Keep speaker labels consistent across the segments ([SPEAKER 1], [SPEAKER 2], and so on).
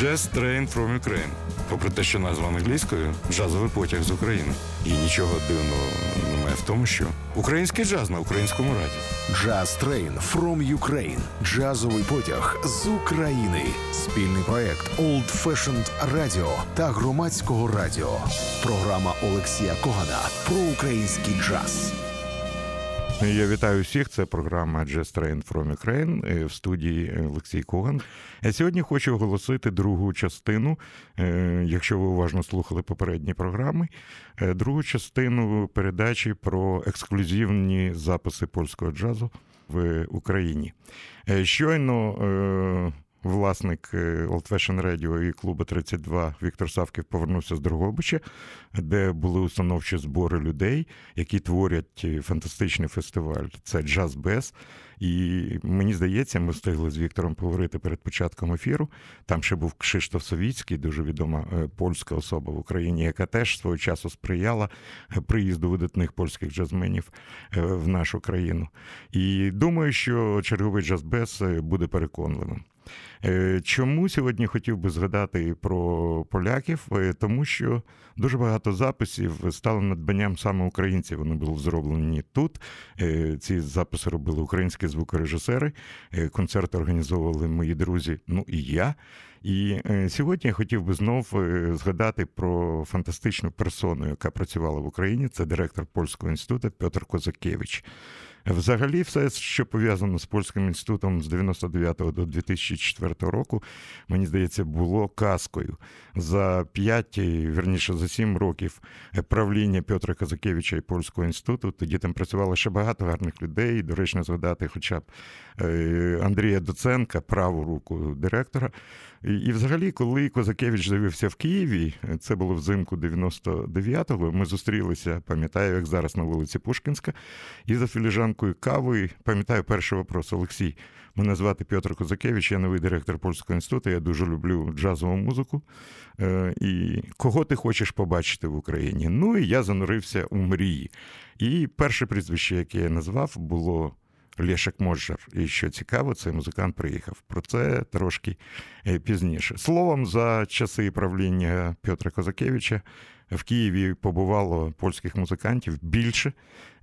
[SPEAKER 1] Jazz Train from Ukraine. Попри те, що назва англійською джазовий потяг з України. І нічого дивного немає в тому, що український джаз на українському раді.
[SPEAKER 2] Jazz Train from Ukraine. Джазовий потяг з України. Спільний проект Old Fashioned Radio та громадського радіо. Програма Олексія Когана про український джаз.
[SPEAKER 1] Я вітаю всіх. Це програма Jazz Train from Ukraine в студії Олексій Коган. Я сьогодні хочу оголосити другу частину. е, Якщо ви уважно слухали попередні програми, е, другу частину передачі про ексклюзивні записи польського джазу в Україні. Е, Щойно власник е, Old Fashion Radio і клубу 32 Віктор Савків повернувся з Дрогобича, де були установчі збори людей, які творять е, фантастичний фестиваль. Це Джаз Без. І мені здається, ми встигли з Віктором поговорити перед початком ефіру. Там ще був Кшиштоф Совіцький, дуже відома е, польська особа в Україні, яка теж свого часу сприяла приїзду видатних польських джазменів в нашу країну. І думаю, що черговий джаз-без буде переконливим. Е, Чому сьогодні хотів би згадати про поляків? Е, Тому що дуже багато записів стало надбанням саме українців. Вони були зроблені тут. Е, Ці записи робили українські звукорежисери. Концерти організовували мої друзі, ну і я. І сьогодні я хотів би знов згадати про фантастичну персону, яка працювала в Україні. Це директор польського інституту Петр Козакевич. Взагалі, все, що пов'язано з польським інститутом з 99 до 2004 року, мені здається, було казкою. За 5, верніше за 7 років правління Петра Казакевича і польського інституту. Тоді там працювало ще багато гарних людей. Доречно згадати, хоча б е, Андрія Доценка, праву руку директора. І, взагалі, коли Козакевич з'явився в Києві, це було взимку 99-го, ми зустрілися, пам'ятаю, як зараз на вулиці Пушкінська, і за філіжанкою кави, пам'ятаю перший вопрос, Олексій. Мене звати Петр Козакевич, я новий директор польського інституту. Я дуже люблю джазову музику. Е, І кого ти хочеш побачити в Україні? Ну і я занурився у мрії. І перше прізвище, яке я назвав, було Лешек Можжар. І що цікаво, цей музикант приїхав. Про це трошки е, пізніше. Словом, за часи правління Петра Козакевича в Києві побувало польських музикантів більше,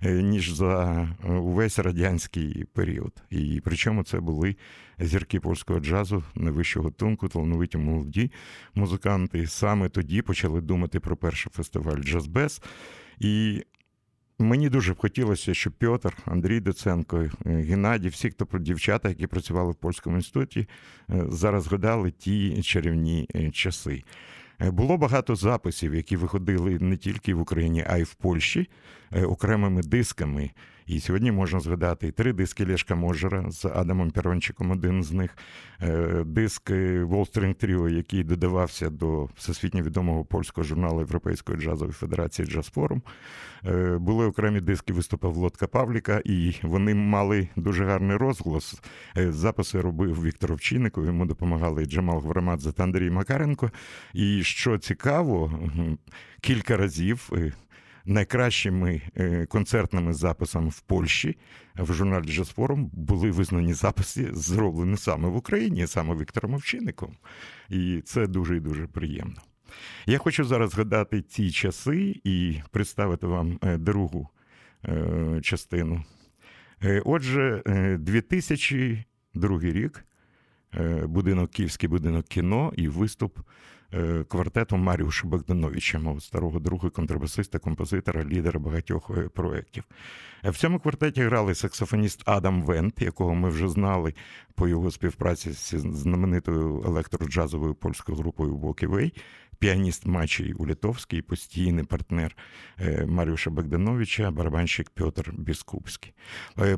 [SPEAKER 1] е, ніж за е, увесь радянський період. І причому це були зірки польського джазу найвищого тунку, талановиті молоді музиканти. Саме тоді почали думати про перший фестиваль Джазбез. І Мені дуже б хотілося, щоб Пьотр, Андрій Доценко, е, Геннадій, всі, хто дівчата, які працювали в польському інституті, е, зараз згадали ті чарівні е, часи. Було багато записів, які виходили не тільки в Україні, а й в Польщі окремими дисками. І сьогодні можна згадати три диски Лешка Можера з Адамом Перончиком, один з них, е, диск е, String Trio, який додавався до всесвітньо відомого польського журналу Європейської джазової федерації Джаз Форум. Е, Були окремі диски виступів Лодка Павліка, і вони мали дуже гарний розголос. Е, Записи робив Віктор Овчинников, йому допомагали Джамал Гврамадзе та Андрій Макаренко. І що цікаво, кілька разів. Найкращими е, концертними записами в Польщі в журналі Forum були визнані записи, зроблені саме в Україні, саме Віктором Овчинником. І це дуже і дуже приємно. Я хочу зараз згадати ці часи і представити вам е, другу е, частину. Отже, е, 2002 рік, будинок Київський будинок кіно і виступ е, квартету Маріуша Богдановича, мого старого друга, контрабасиста, композитора, лідера багатьох е, проєктів. Е, В цьому квартеті грали саксофоніст Адам Вент, якого ми вже знали по його співпраці з знаменитою електроджазовою польською групою Воківей, піаніст Мачій Улітовський, постійний партнер Маріуша Богдановича, барабанщик Петр Біскупський.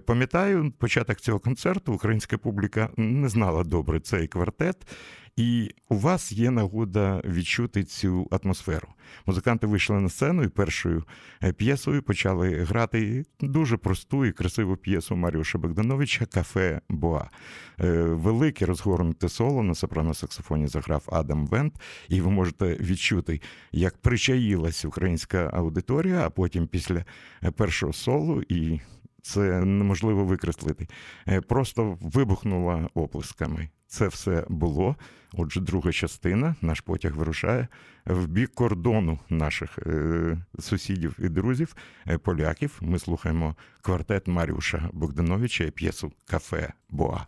[SPEAKER 1] Пам'ятаю, початок цього концерту українська публіка не знала добре цей квартет. І у вас є нагода відчути цю атмосферу. Музиканти вийшли на сцену і першою е, п'єсою почали грати дуже просту і красиву п'єсу Маріуша Богдановича Кафе Боа. Е, Велике розгорнуте соло на сопрано-саксофоні заграв Адам Вент, і ви можете відчути, як причаїлась українська аудиторія, а потім після е, першого солу і це неможливо викреслити. Просто вибухнула оплесками. Це все було. Отже, друга частина, наш потяг вирушає в бік кордону наших е, сусідів і друзів, е, поляків. Ми слухаємо квартет Маріуша Богдановича і п'єсу Кафе Боа.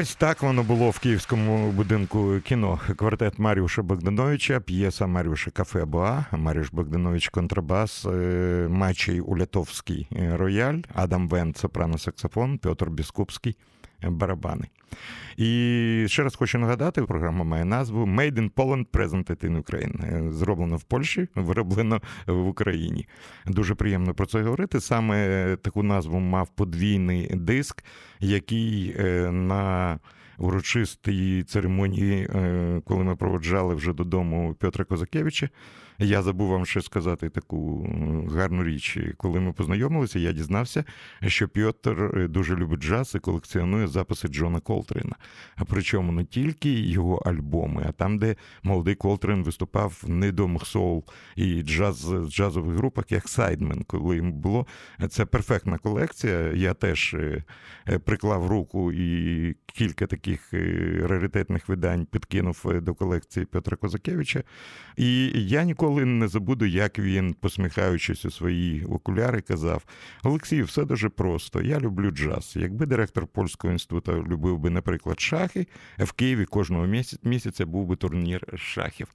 [SPEAKER 1] Ось так воно було в київському будинку кіно. Квартет Маріуша Богдановича, п'єса Маріуша Кафе Боа, Маріуш Богданович Контрабас, е, Мачей Улятовський е, рояль, Адам Вен, сопрано саксофон, Петр Біскупський барабани. І ще раз хочу нагадати, програма має назву Made in Poland, Presented in Ukraine. Зроблено в Польщі, вироблено в Україні. Дуже приємно про це говорити. Саме таку назву мав подвійний диск, який е, на урочистій церемонії, е, коли ми проводжали вже додому Петра Козакевича. Я забув вам ще сказати таку гарну річ. Коли ми познайомилися, я дізнався, що Пьотр е, дуже любить джаз і колекціонує записи Джона Колтрена. А причому не тільки його альбоми, а там, де молодий Колтрен виступав в недомих соул і джаз джазових групах, як Сайдмен, коли йому було це перфектна колекція. Я теж е, приклав руку і кілька таких е, раритетних видань підкинув до колекції Петра Козакевича. І я ніколи ніколи не забуду, як він, посміхаючись у свої окуляри, казав: Олексій, все дуже просто. Я люблю джаз. Якби директор польського інституту любив би, наприклад, шахи, в Києві кожного місяця був би турнір шахів.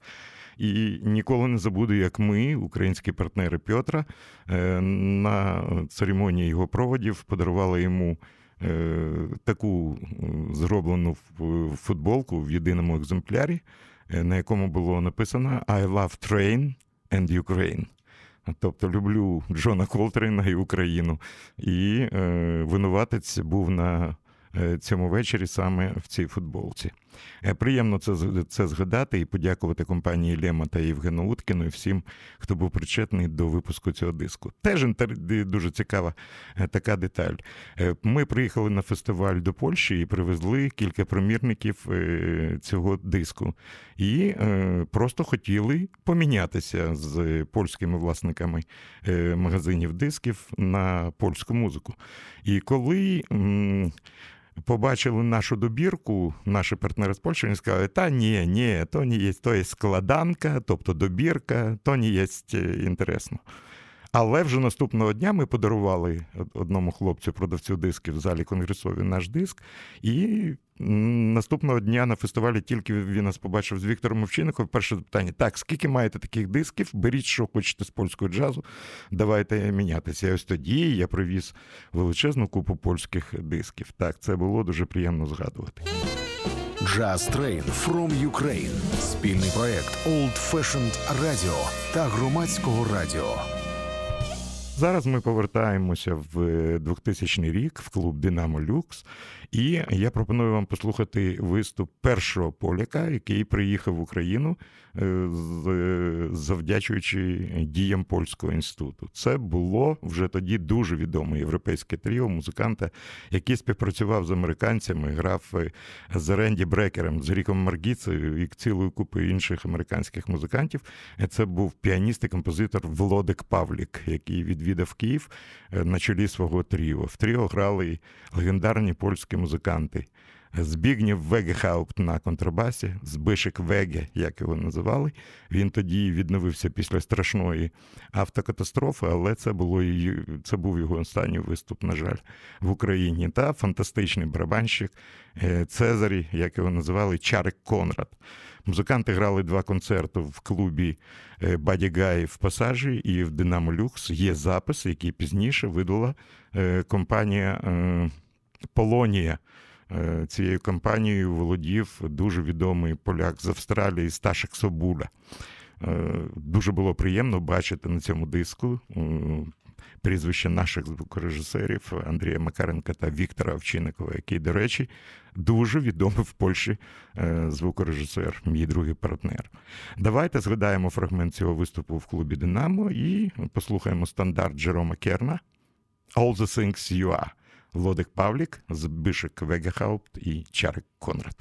[SPEAKER 1] І ніколи не забуду, як ми, українські партнери Петра, е, на церемонії його проводів подарували йому. Е, таку зроблену футболку в єдиному екземплярі, Е, на якому було написано I love train and Ukraine. Тобто люблю Джона Колтрейна і Україну. І е, винуватець був на е, цьому вечорі саме в цій футболці. Е, приємно це це згадати і подякувати компанії Лема та Євгену Уткіну і всім, хто був причетний до випуску цього диску. Теж дуже цікава е, така деталь. Е, ми приїхали на фестиваль до Польщі і привезли кілька примірників цього диску. І просто хотіли помінятися з польськими власниками магазинів дисків на польську музику. І коли побачили нашу добірку, наші партнери з Польщі, вони сказали, та ні, ні, то не є, то є складанка, тобто добірка, то не є інтересно. Але вже наступного дня ми подарували одному хлопцю продавцю дисків в залі конгресові наш диск. І наступного дня на фестивалі тільки він нас побачив з Віктором Овчинником. Перше питання: так, скільки маєте таких дисків? Беріть, що хочете з польського джазу, давайте мінятися. І ось тоді я привіз величезну купу польських дисків. Так, це було дуже приємно згадувати.
[SPEAKER 2] Jazz Train from Ukraine. спільний проект Old Fashioned Radio та громадського радіо.
[SPEAKER 1] Зараз ми повертаємося в 2000 рік в клуб Динамо Люкс, і я пропоную вам послухати виступ першого поляка, який приїхав в Україну е, завдячуючи діям польського інституту. Це було вже тоді дуже відоме європейське тріо музиканта, який співпрацював з американцями, грав е, з Ренді Брекером, з Ріком Маргіцею і цілою купою інших американських музикантів. Це був піаніст і композитор Володик Павлік, який відвідав Київ е, на чолі свого тріо. В тріо грали легендарні польські музиканти. Збігнів Вегехаупт на контрабасі, Збишик Веге, як його називали. Він тоді відновився після страшної автокатастрофи, але це було це був його останній виступ, на жаль, в Україні. Та фантастичний барабанщик е, Цезарі, як його називали, Чарик Конрад. Музиканти грали два концерти в клубі е, Баді Гай в Пасажі і в Динамо Люкс. Є запис, який пізніше видала е, компанія Полонія. Е, цією компанією володів дуже відомий поляк з Австралії Сташик Собуля. Е, дуже було приємно бачити на цьому диску е, прізвище наших звукорежисерів Андрія Макаренка та Віктора Овчинникова, який, до речі, дуже відомий в Польщі звукорежисер, мій другий партнер. Давайте згадаємо фрагмент цього виступу в клубі Динамо і послухаємо стандарт Джерома Керна «All the things you are». Лодик Павлік, Збишек Вегехаупт і Чарик Конрад.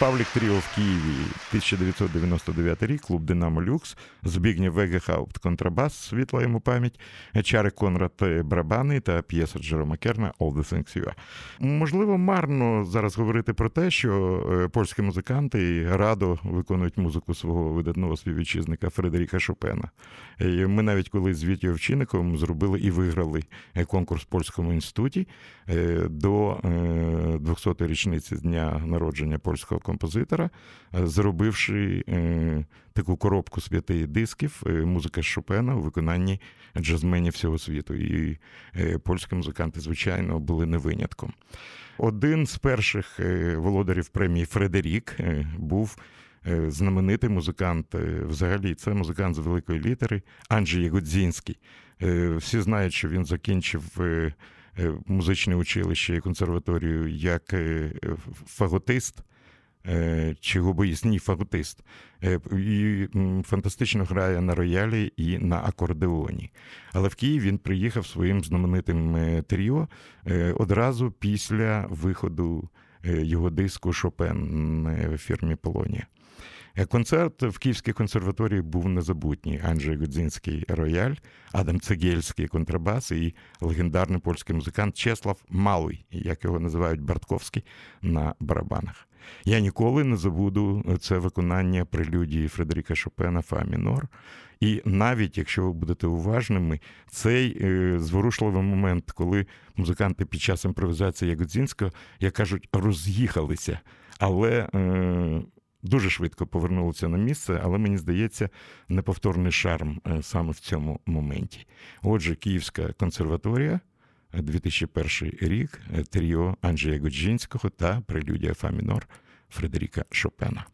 [SPEAKER 1] Володик Павлік Тріо в Києві, 1999 рік, клуб Динамо Люкс, Збігнєв Вегехаупт, контрабас, світла йому пам'ять, Чарик Конрад Брабани та п'єса Джерома Керна «All the Things You Are». Можливо, марно зараз говорити про те, що е, польські музиканти радо виконують музику свого видатного співвітчизника Фредеріка Шопена. Ми навіть коли з Вітєю Овчинником зробили і виграли е, конкурс в польському інституті е, до 200-ї річниці дня народження польського композитора, зробивши таку коробку з дисків музика Шопена у виконанні джазменів всього світу. І польські музиканти, звичайно, були не винятком. Один з перших володарів премії Фредерік був. Знаменитий музикант, взагалі, це музикант з великої літери Анджій Ягодзінський. Всі знають, що він закінчив музичне училище і консерваторію як фаготист. Чи губоїст, ні, фаготист. І фантастично грає на роялі і на акордеоні. Але в Київ він приїхав своїм знаменитим тріо одразу після виходу його диску Шопен в фірмі Полонія. Концерт в Київській консерваторії був незабутній. Анджей Гудзінський рояль, Адам Цегельський контрабас і легендарний польський музикант Чеслав Малий, як його називають Бартковський, на барабанах. Я ніколи не забуду це виконання прелюдії Фредеріка Шопена Фа мінор. І навіть якщо ви будете уважними, цей е, зворушливий момент, коли музиканти під час імпровізації Ягодзінського, як кажуть, роз'їхалися. Але е, дуже швидко повернулися на місце, але мені здається, неповторний шарм е, саме в цьому моменті. Отже, Київська консерваторія, 2001 рік, тріо Анджея Годжинського та прелюдія Фа мінор Фредеріка Шопена.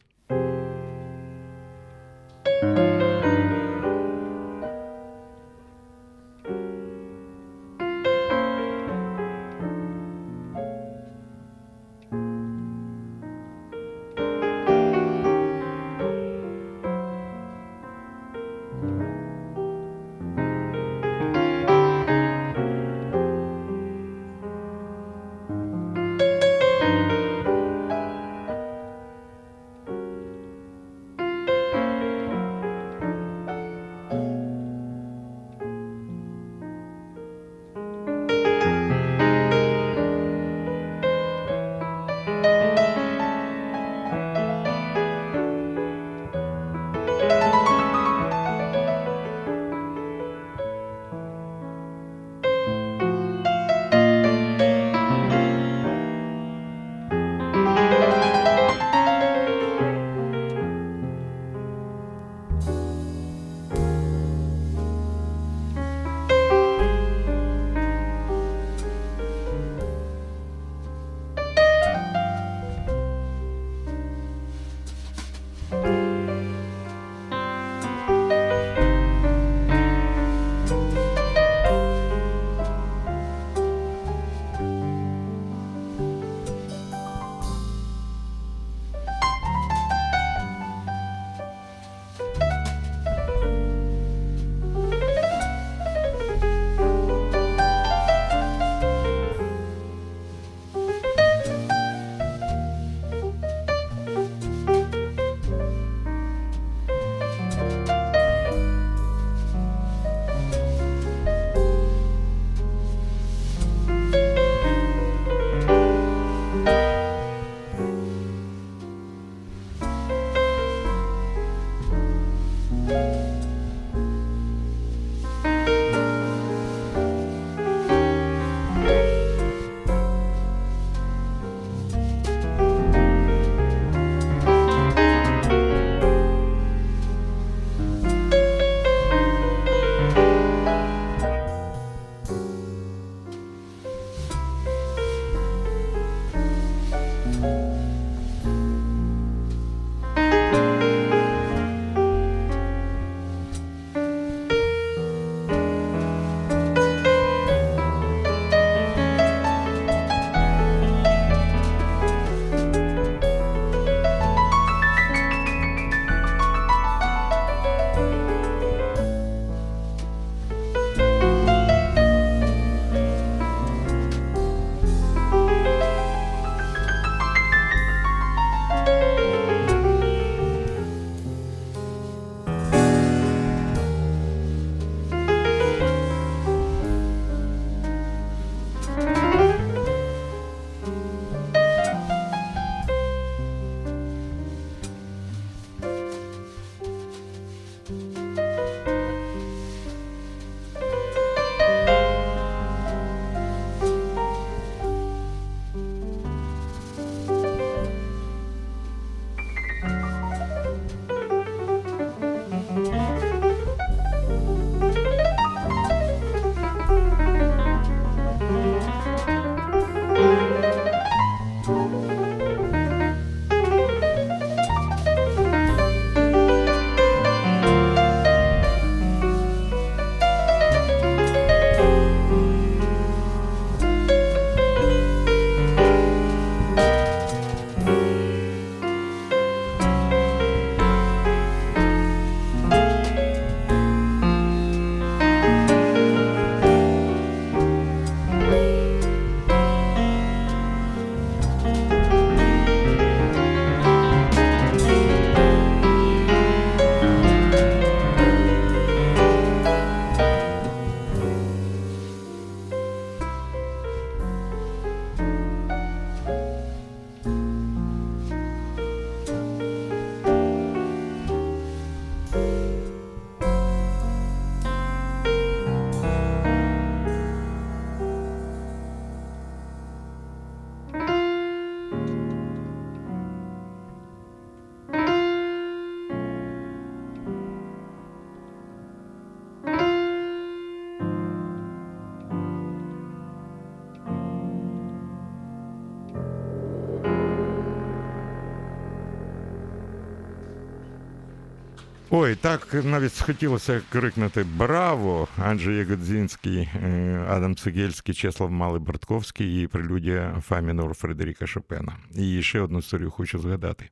[SPEAKER 1] Ой, так навіть схотілося крикнути Браво! Анджей Ягодзінський, е, Адам Цегельський, Чеслав Малий Бартковський і прелюдія Фа мінор Фредеріка Шопена. І ще одну історію хочу згадати.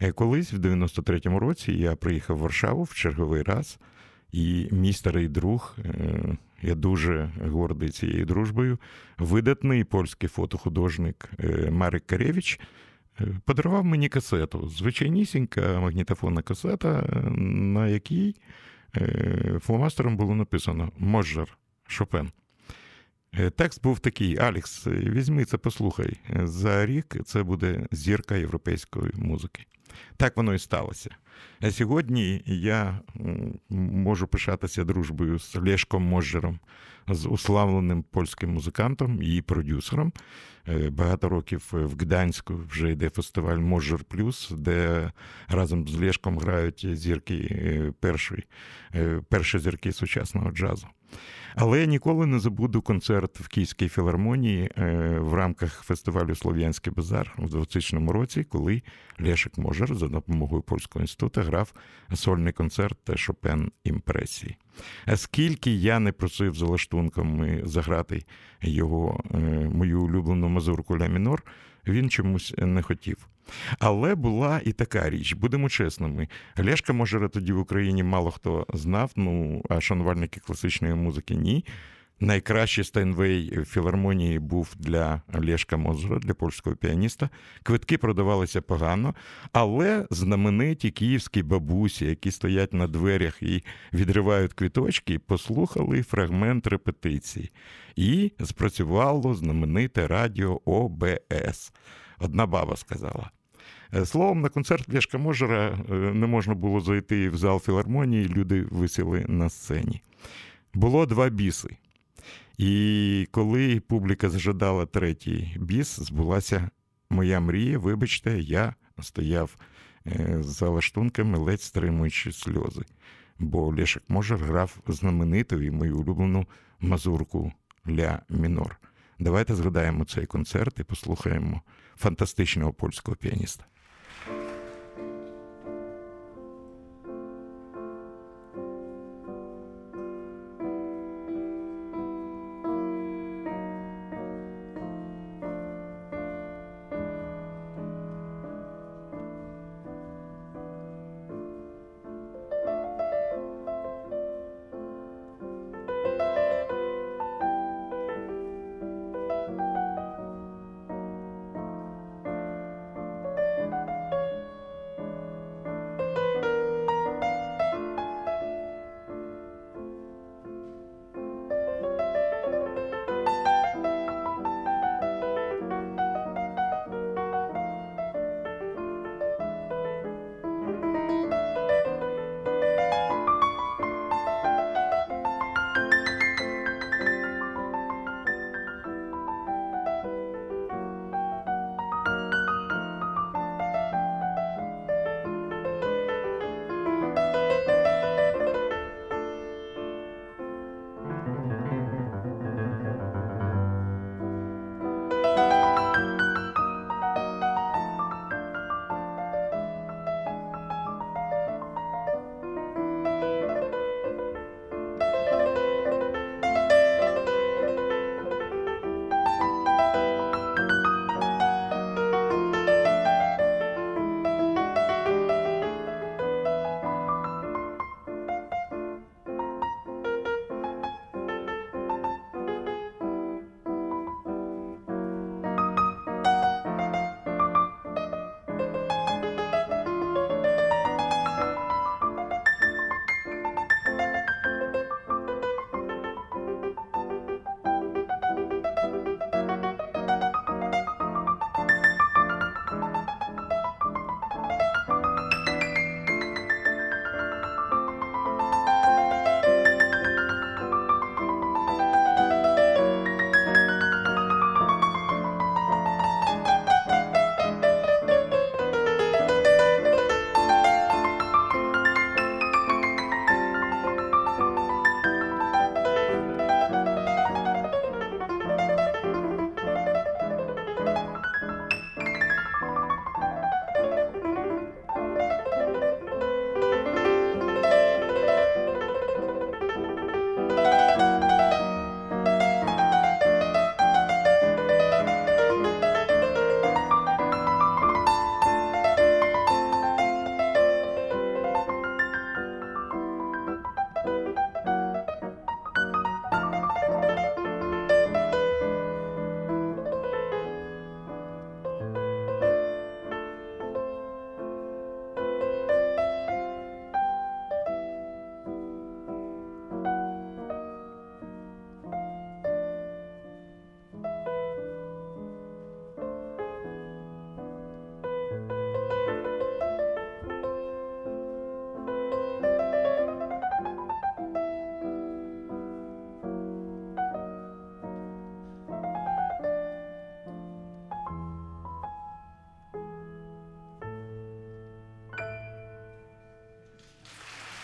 [SPEAKER 1] Е, колись, в 93-му році, я приїхав в Варшаву в черговий раз, і мій старий друг, е, я дуже гордий цією дружбою, видатний польський фотохудожник Марик Каревич – подарував мені касету. Звичайнісінька магнітофонна касета, на якій е, фломастером було написано Можжер Шопен. Е, текст був такий: Алікс, візьми це, послухай. За рік це буде зірка європейської музики. Так воно і сталося. А сьогодні я можу пишатися дружбою з Лешком Можжером, з уславленим польським музикантом і продюсером. Е, багато років в Гданську вже йде фестиваль Можжер Плюс, де разом з Лешком грають зірки е, першої, е, перші зірки сучасного джазу. Але я ніколи не забуду концерт в Київській філармонії е, в рамках фестивалю Слов'янський базар у 2000 році, коли Лешик Можер за допомогою польського інституту грав сольний концерт Шопен імпресії. А скільки я не просив за лаштунками заграти його е, мою улюблену мазурку Ля Мінор, він чомусь не хотів. Але була і така річ, будемо чесними. Лешка Можера тоді в Україні мало хто знав, ну а шанувальники класичної музики ні. Найкращий Стайнвей в філармонії був для Лешка Мозера, для польського піаніста. Квитки продавалися погано, але знамениті київські бабусі, які стоять на дверях і відривають квіточки, послухали фрагмент репетиції. І спрацювало знамените радіо ОБС. Одна баба сказала. Е, словом, на концерт Лешка Можера е, не можна було зайти в зал філармонії, люди висіли на сцені. Було два біси. І коли публіка зажадала третій біс, збулася моя мрія. Вибачте, я стояв е, за лаштунками, ледь стримуючи сльози. Бо Лешик Можер грав знамениту і мою улюблену мазурку ля мінор. Давайте згадаємо цей концерт і послухаємо фантастичного польського піаніста.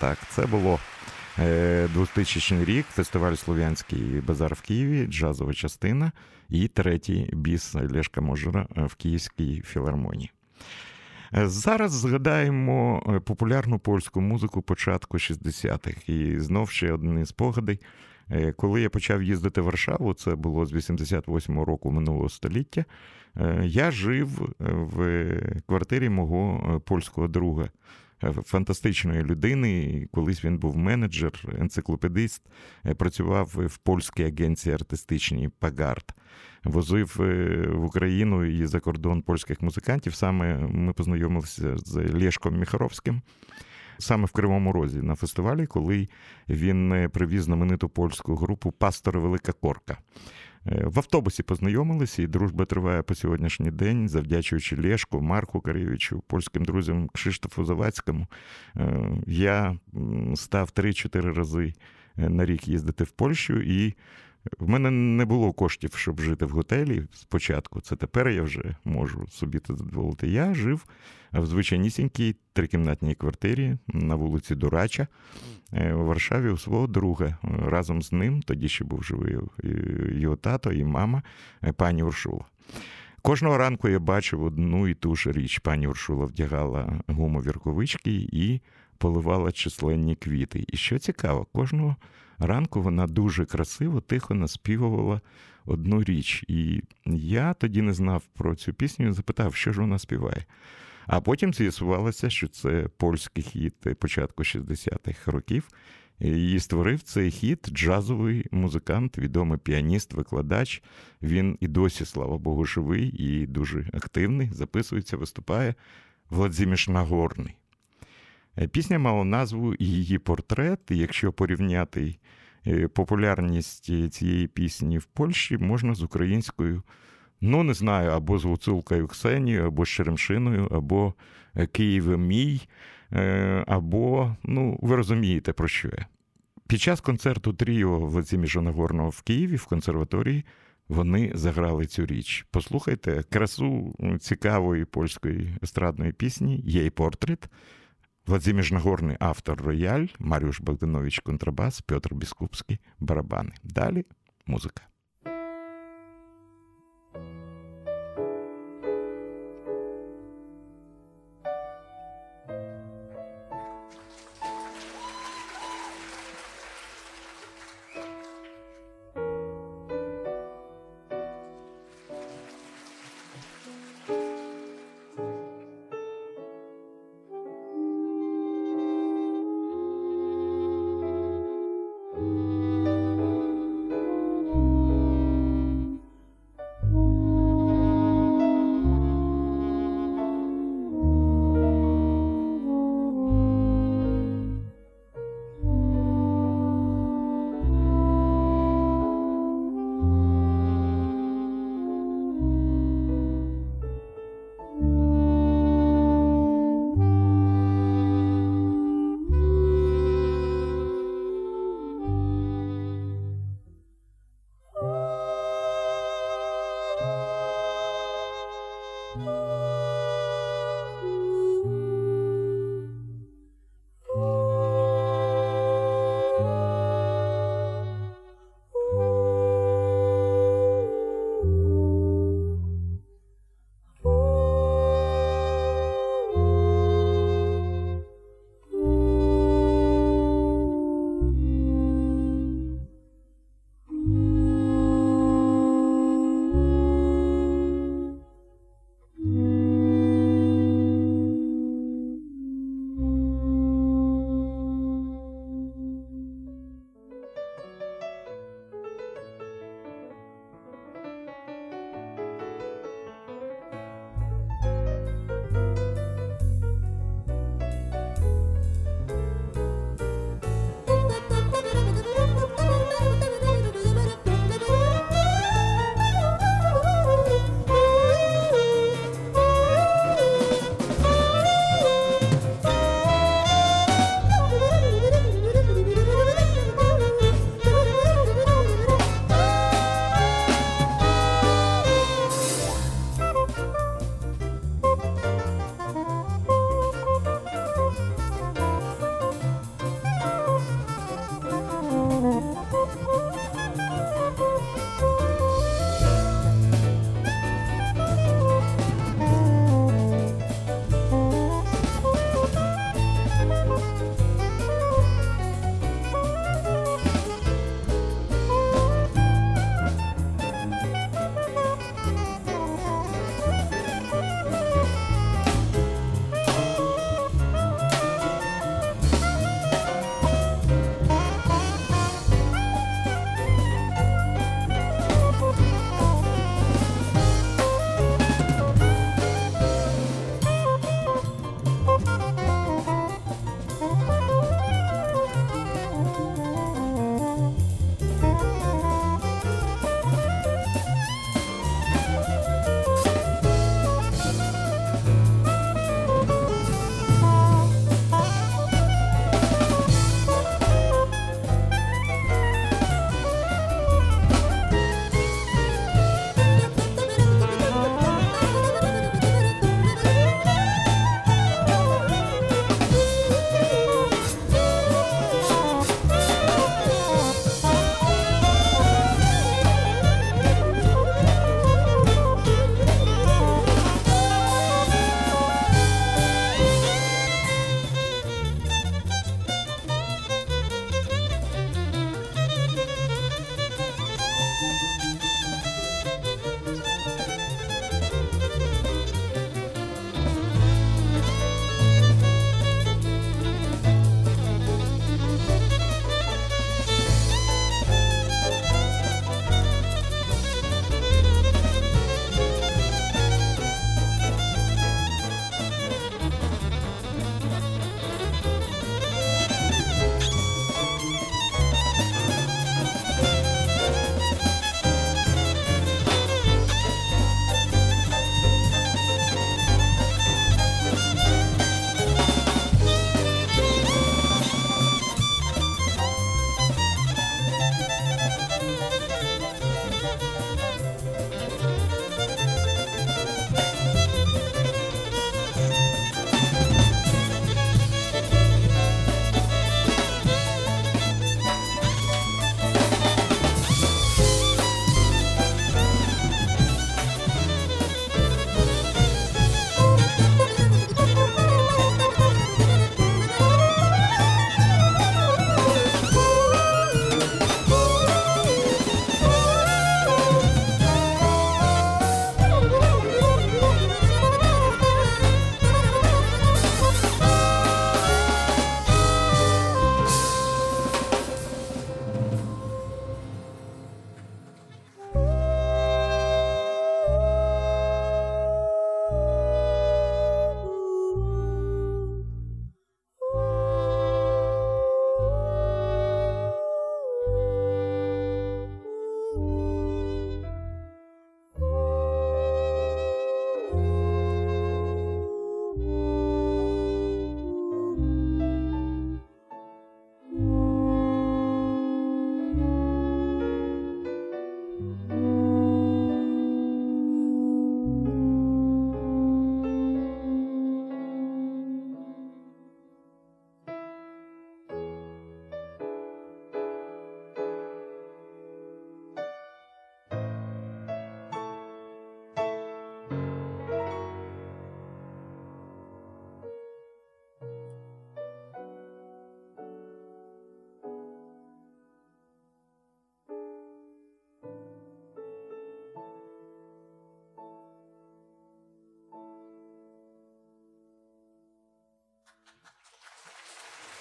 [SPEAKER 1] Так, це було 2000 е, рік, фестиваль Слов'янський базар в Києві, джазова частина і третій біс Лешка Можера в Київській філармонії. Е, зараз згадаємо е, популярну польську музику початку 60-х. І знов ще одні спогади. Коли я почав їздити в Варшаву, це було з 88-го року минулого століття. Я жив в квартирі мого польського друга Е, фантастичної людини. Колись він був менеджер, енциклопедист, е, працював в польській агенції артистичній Пагард. Возив е, в Україну і за кордон польських музикантів. Саме ми познайомилися з Лєшком Міхаровським. Саме в Кривому Розі на фестивалі, коли він привіз знамениту польську групу Пастор Велика Корка. Е, в автобусі познайомилися, і дружба триває по сьогоднішній день, завдячуючи Лєшку, Марку Карєвичу, польським друзям Кшиштофу Завадському. Е, я став 3-4 рази е, на рік їздити в Польщу і в мене не було коштів, щоб жити в готелі спочатку. Це тепер я вже можу собі це дозволити. Я жив в звичайнісінькій трикімнатній квартирі на вулиці Дурача е, у Варшаві у свого друга. Разом з ним, тоді ще був живий його тато і мама, е, пані Уршула. Кожного ранку я бачив одну і ту ж річ. Пані Уршула вдягала гумові рукавички і поливала численні квіти. І що цікаво, кожного ранку вона дуже красиво, тихо наспівувала одну річ. І я тоді не знав про цю пісню і запитав, що ж вона співає. А потім з'ясувалося, що це польський хіт початку 60-х років. Її створив цей хіт джазовий музикант, відомий піаніст, викладач. Він і досі, слава Богу, живий і дуже активний. Записується, виступає Владзіміш Нагорний. Е, пісня мала назву її портрет. І якщо порівняти е, популярність цієї пісні в Польщі, можна з українською, ну не знаю, або з Гуцулкою Ксенією, або з Черемшиною, або е, Києвом мій, або, ну, ви розумієте, про що я. Під час концерту Тріо Владимира Нагорного в Києві в консерваторії вони заграли цю річ. Послухайте красу цікавої польської естрадної пісні, є портрет. Владимир Нагорний автор рояль, Маріуш Богданович контрабас, Петр Біскупський барабани. Далі музика.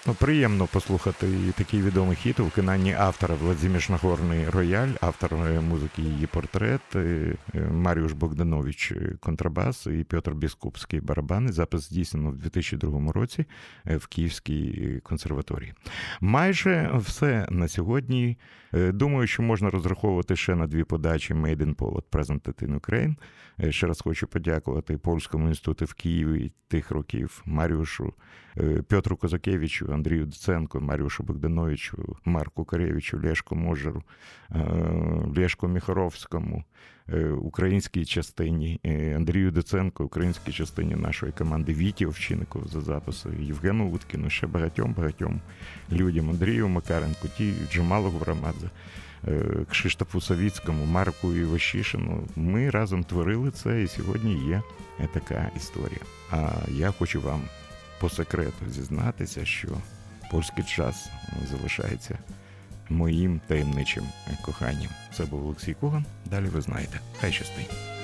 [SPEAKER 1] Ну, приємно послухати такий відомий хіт у виконанні автора Владимир Нагорний рояль, автор е, музики її портрет, е, е, Маріуш Богданович контрабас і Петр Біскупський барабани. Запис здійснено в 2002 році в Київській консерваторії. Майже все на сьогодні. Думаю, що можна розраховувати ще на дві подачі Made in Poland Presented in Ukraine. Ще раз хочу подякувати Польському інституту в Києві тих років Маріушу, Петру Козакевичу, Андрію Доценко, Маріушу Богдановичу, Марку Каревичу, Лешко Можеру, Лешко Міхаровському, українській частині, Андрію Доценко, українській частині нашої команди Віті Овчиннику за записи, Євгену Уткіну, ще багатьом багатьом людям, Андрію Макаренку, ті Джамалу Гурамадзе. Кшиштофу Савіцькому, Марку Івашішину. Ми разом творили це, і сьогодні є така історія. А я хочу вам по секрету зізнатися, що польський час залишається моїм таємничим коханням. Це був Олексій Коган. Далі ви знаєте. Хай щастить.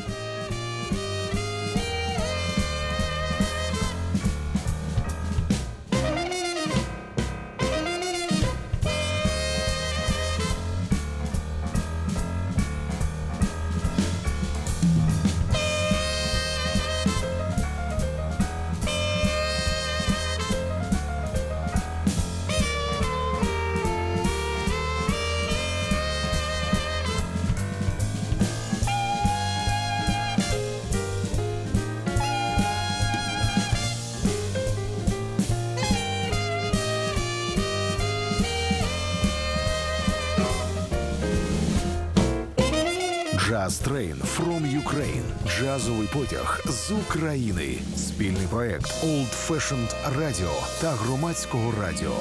[SPEAKER 2] Потяг з України. Спільний проект Old Fashioned Radio та громадського радіо.